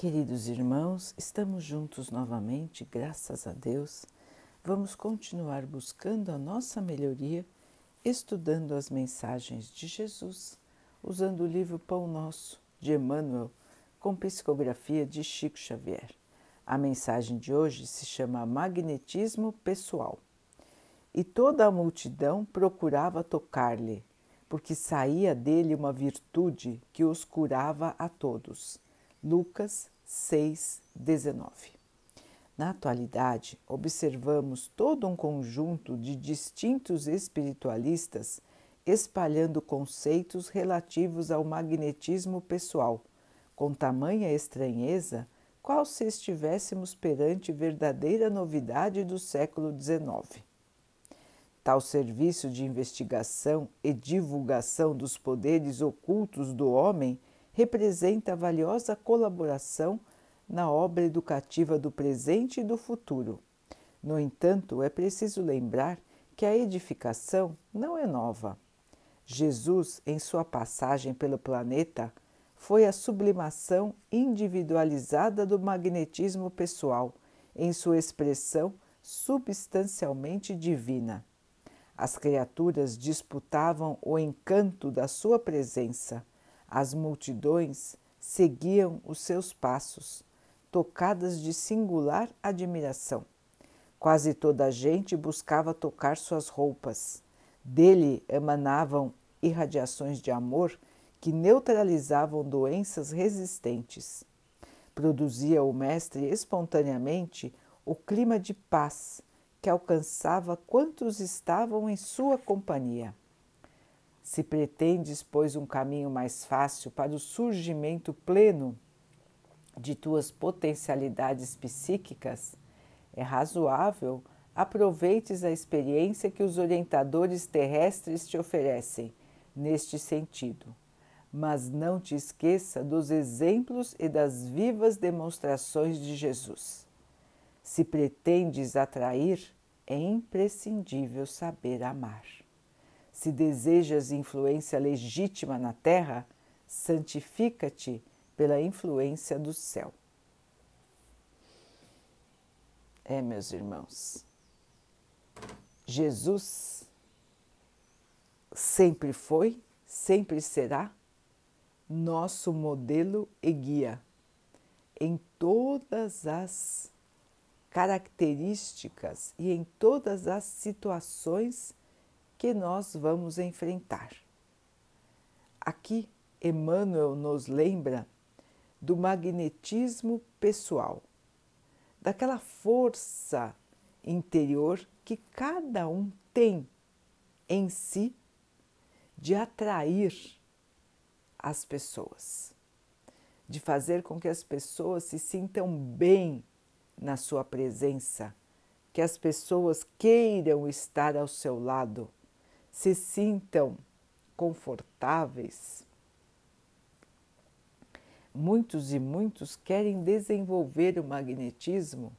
Queridos irmãos, estamos juntos novamente, graças a Deus. Vamos continuar buscando a nossa melhoria, estudando as mensagens de Jesus, usando o livro Pão Nosso de Emmanuel, com psicografia de Chico Xavier. A mensagem de hoje se chama Magnetismo Pessoal. E toda a multidão procurava tocar-lhe, porque saía dele uma virtude que os curava a todos Lucas 6, 19. Na atualidade, observamos todo um conjunto de distintos espiritualistas espalhando conceitos relativos ao magnetismo pessoal, com tamanha estranheza, qual se estivéssemos perante verdadeira novidade do século XIX. Tal serviço de investigação e divulgação dos poderes ocultos do homem representa valiosa colaboração na obra educativa do presente e do futuro. No entanto, é preciso lembrar que a edificação não é nova. Jesus, em sua passagem pelo planeta, foi a sublimação individualizada do magnetismo pessoal, em sua expressão substancialmente divina. As criaturas disputavam o encanto da sua presença as multidões seguiam os seus passos, tocadas de singular admiração. Quase toda a gente buscava tocar suas roupas. Dele emanavam irradiações de amor que neutralizavam doenças resistentes. Produzia o Mestre espontaneamente o clima de paz que alcançava quantos estavam em sua companhia. Se pretendes, pois, um caminho mais fácil para o surgimento pleno de tuas potencialidades psíquicas, é razoável aproveites a experiência que os orientadores terrestres te oferecem neste sentido. Mas não te esqueça dos exemplos e das vivas demonstrações de Jesus. Se pretendes atrair, é imprescindível saber amar. Se desejas influência legítima na terra, santifica-te pela influência do céu. É, meus irmãos, Jesus sempre foi, sempre será nosso modelo e guia em todas as características e em todas as situações que nós vamos enfrentar. Aqui, Emmanuel nos lembra do magnetismo pessoal, daquela força interior que cada um tem em si de atrair as pessoas, de fazer com que as pessoas se sintam bem na sua presença, que as pessoas queiram estar ao seu lado se sintam confortáveis. Muitos e muitos querem desenvolver o magnetismo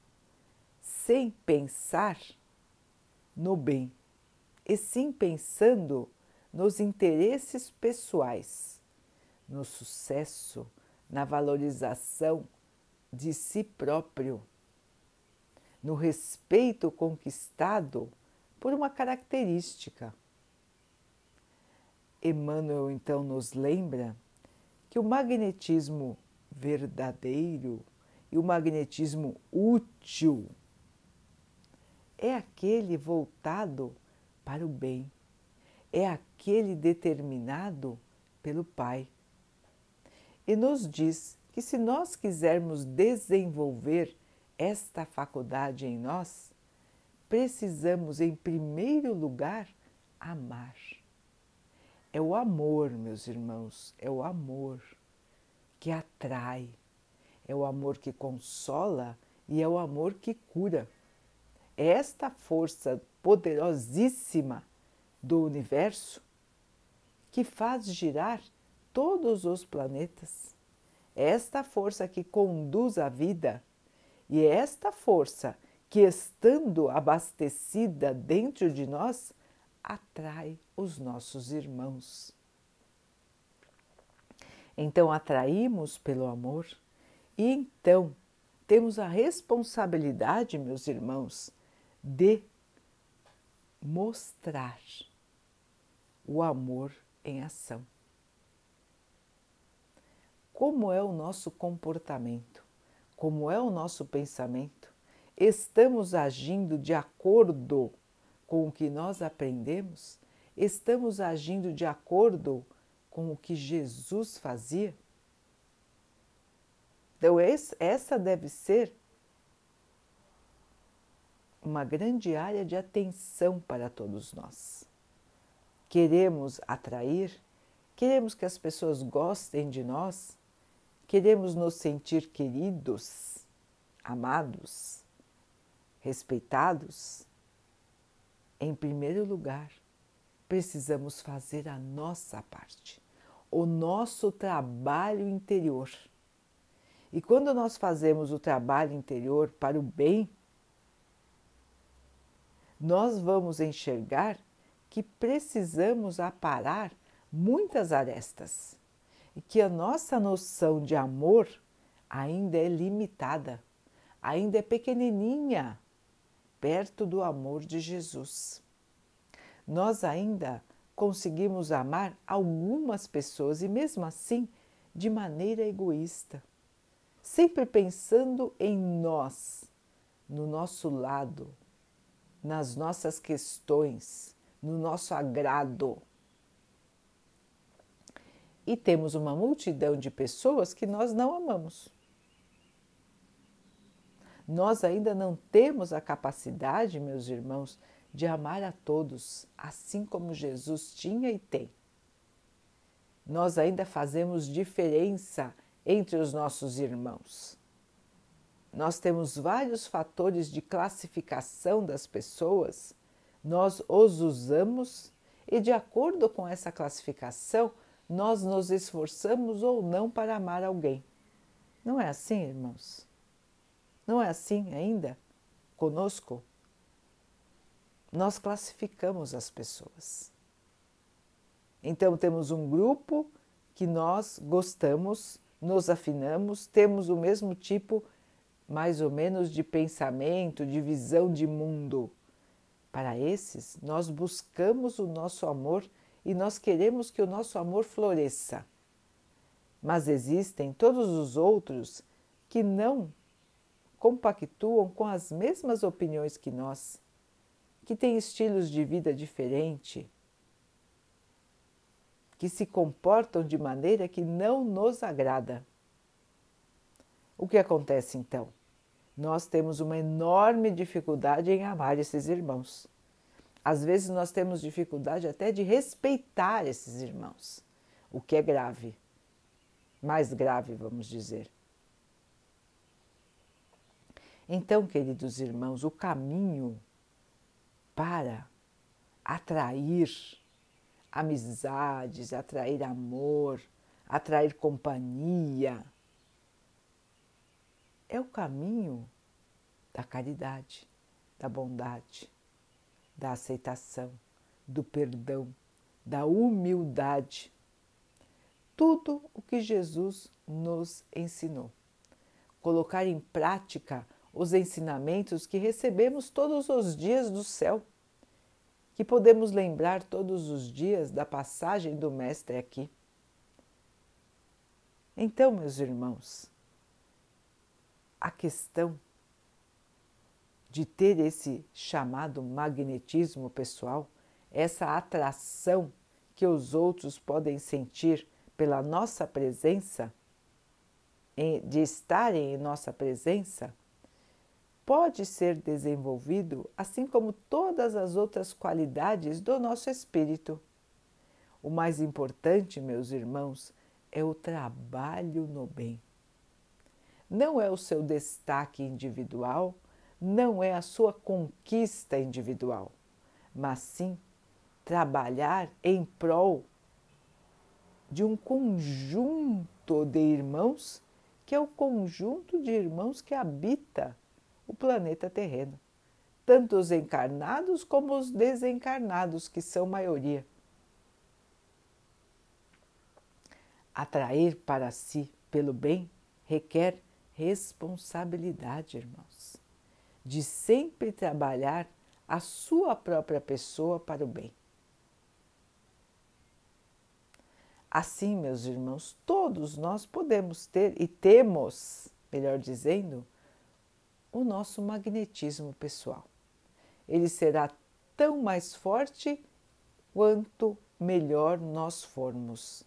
sem pensar no bem, e sim pensando nos interesses pessoais, no sucesso, na valorização de si próprio, no respeito conquistado por uma característica. Emmanuel então nos lembra que o magnetismo verdadeiro e o magnetismo útil é aquele voltado para o bem, é aquele determinado pelo Pai. E nos diz que se nós quisermos desenvolver esta faculdade em nós, precisamos, em primeiro lugar, amar. É o amor, meus irmãos, é o amor que atrai, é o amor que consola e é o amor que cura. É esta força poderosíssima do universo que faz girar todos os planetas. É esta força que conduz a vida e é esta força que, estando abastecida dentro de nós, atrai os nossos irmãos. Então atraímos pelo amor E então temos a responsabilidade, meus irmãos, de mostrar o amor em ação. Como é o nosso comportamento? Como é o nosso pensamento? Estamos agindo de acordo com o que nós aprendemos? Estamos agindo de acordo com o que Jesus fazia? Então, essa deve ser uma grande área de atenção para todos nós. Queremos atrair, queremos que as pessoas gostem de nós, queremos nos sentir queridos, amados, respeitados. Em primeiro lugar, precisamos fazer a nossa parte, o nosso trabalho interior. E quando nós fazemos o trabalho interior para o bem, nós vamos enxergar que precisamos aparar muitas arestas e que a nossa noção de amor ainda é limitada, ainda é pequenininha perto do amor de Jesus. Nós ainda conseguimos amar algumas pessoas e, mesmo assim, de maneira egoísta sempre pensando em nós, no nosso lado, nas nossas questões, no nosso agrado. E temos uma multidão de pessoas que nós não amamos. Nós ainda não temos a capacidade, meus irmãos, de amar a todos, assim como Jesus tinha e tem. Nós ainda fazemos diferença entre os nossos irmãos. Nós temos vários fatores de classificação das pessoas, nós os usamos e, de acordo com essa classificação, nós nos esforçamos ou não para amar alguém. Não é assim, irmãos? Não é assim ainda conosco? Nós classificamos as pessoas. Então, temos um grupo que nós gostamos nos afinamos, temos o mesmo tipo, mais ou menos, de pensamento, de visão de mundo. Para esses, nós buscamos o nosso amor e nós queremos que o nosso amor floresça. Mas existem todos os outros que não compactuam com as mesmas opiniões que nós, que têm estilos de vida diferentes que se comportam de maneira que não nos agrada. O que acontece então? Nós temos uma enorme dificuldade em amar esses irmãos. Às vezes nós temos dificuldade até de respeitar esses irmãos, o que é grave. Mais grave, vamos dizer. Então, queridos irmãos, o caminho para atrair amizades, atrair amor, atrair companhia. É o caminho da caridade, da bondade, da aceitação, do perdão, da humildade. Tudo o que Jesus nos ensinou. Colocar em prática os ensinamentos que recebemos todos os dias do céu que podemos lembrar todos os dias da passagem do Mestre aqui. Então, meus irmãos, a questão de ter esse chamado magnetismo pessoal, essa atração que os outros podem sentir pela nossa presença, de estarem em nossa presença, pode ser desenvolvido, assim como todas as outras qualidades do nosso espírito. O mais importante, meus irmãos, é o trabalho no bem. Não é o seu destaque individual, não é a sua conquista individual, mas sim trabalhar em prol de um conjunto de irmãos que é o conjunto de irmãos que habita o planeta terreno, tanto os encarnados como os desencarnados, que são maioria. Atrair para si pelo bem requer responsabilidade, irmãos, de sempre trabalhar a sua própria pessoa para o bem. Assim, meus irmãos, todos nós podemos ter e temos, melhor dizendo, o nosso magnetismo pessoal. Ele será tão mais forte quanto melhor nós formos.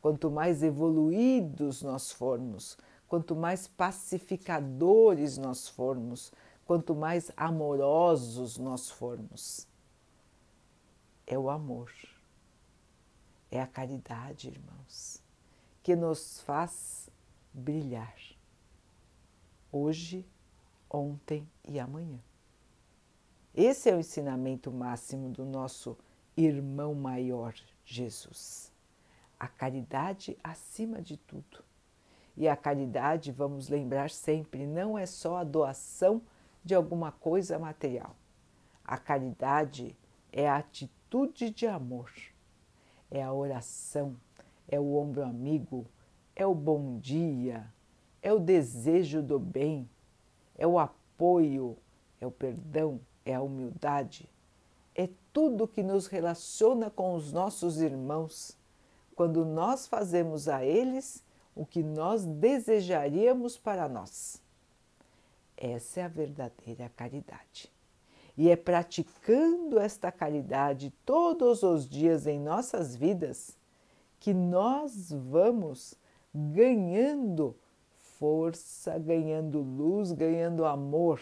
Quanto mais evoluídos nós formos, quanto mais pacificadores nós formos, quanto mais amorosos nós formos. É o amor, é a caridade, irmãos, que nos faz brilhar hoje, ontem e amanhã. Esse é o ensinamento máximo do nosso irmão maior, Jesus. A caridade acima de tudo. E a caridade, vamos lembrar sempre, não é só a doação de alguma coisa material. A caridade é a atitude de amor, é a oração, é o ombro amigo, é o bom dia, é o desejo do bem, é o apoio, é o perdão, é a humildade, é tudo que nos relaciona com os nossos irmãos, quando nós fazemos a eles o que nós desejaríamos para nós. Essa é a verdadeira caridade. E é praticando esta caridade todos os dias em nossas vidas que nós vamos ganhando força, ganhando luz, ganhando amor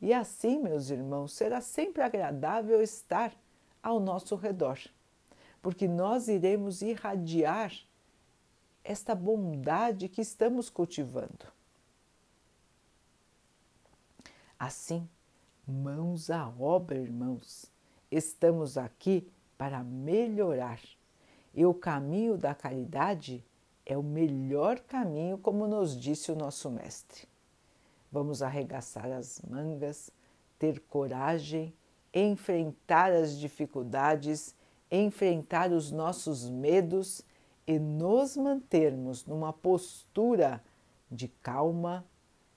e assim, meus irmãos, será sempre agradável estar ao nosso redor, porque nós iremos irradiar esta bondade que estamos cultivando. Assim, mãos à obra, irmãos, estamos aqui para melhorar. E o caminho da caridade é o melhor caminho, como nos disse o nosso Mestre. Vamos arregaçar as mangas, ter coragem, enfrentar as dificuldades, enfrentar os nossos medos e nos mantermos numa postura de calma,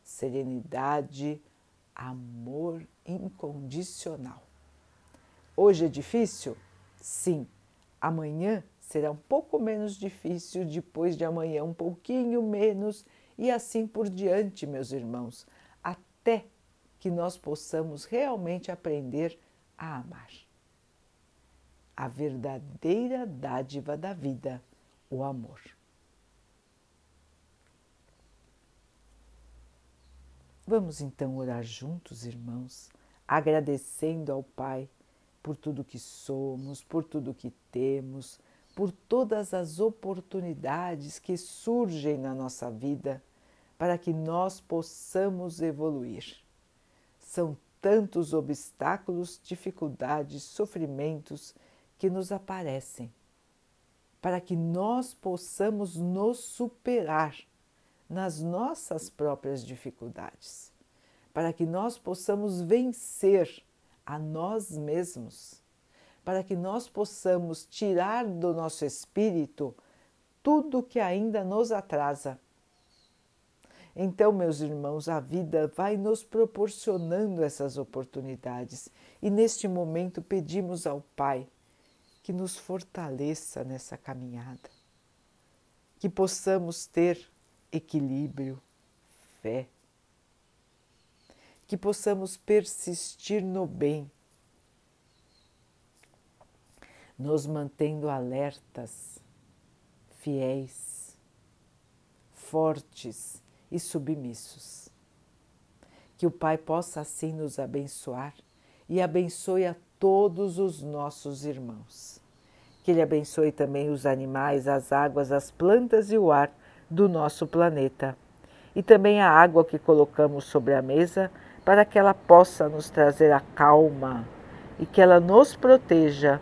serenidade, amor incondicional. Hoje é difícil? Sim. Amanhã será um pouco menos difícil, depois de amanhã um pouquinho menos e assim por diante, meus irmãos, até que nós possamos realmente aprender a amar. A verdadeira dádiva da vida, o amor. Vamos então orar juntos, irmãos, agradecendo ao Pai por tudo que somos, por tudo que temos, por todas as oportunidades que surgem na nossa vida para que nós possamos evoluir. São tantos obstáculos, dificuldades, sofrimentos que nos aparecem, para que nós possamos nos superar nas nossas próprias dificuldades, para que nós possamos vencer a nós mesmos para que nós possamos tirar do nosso espírito tudo que ainda nos atrasa. Então, meus irmãos, a vida vai nos proporcionando essas oportunidades e neste momento pedimos ao Pai que nos fortaleça nessa caminhada, que possamos ter equilíbrio, fé, que possamos persistir no bem nos mantendo alertas, fiéis, fortes e submissos. Que o Pai possa assim nos abençoar e abençoe a todos os nossos irmãos. Que Ele abençoe também os animais, as águas, as plantas e o ar do nosso planeta. E também a água que colocamos sobre a mesa para que ela possa nos trazer a calma e que ela nos proteja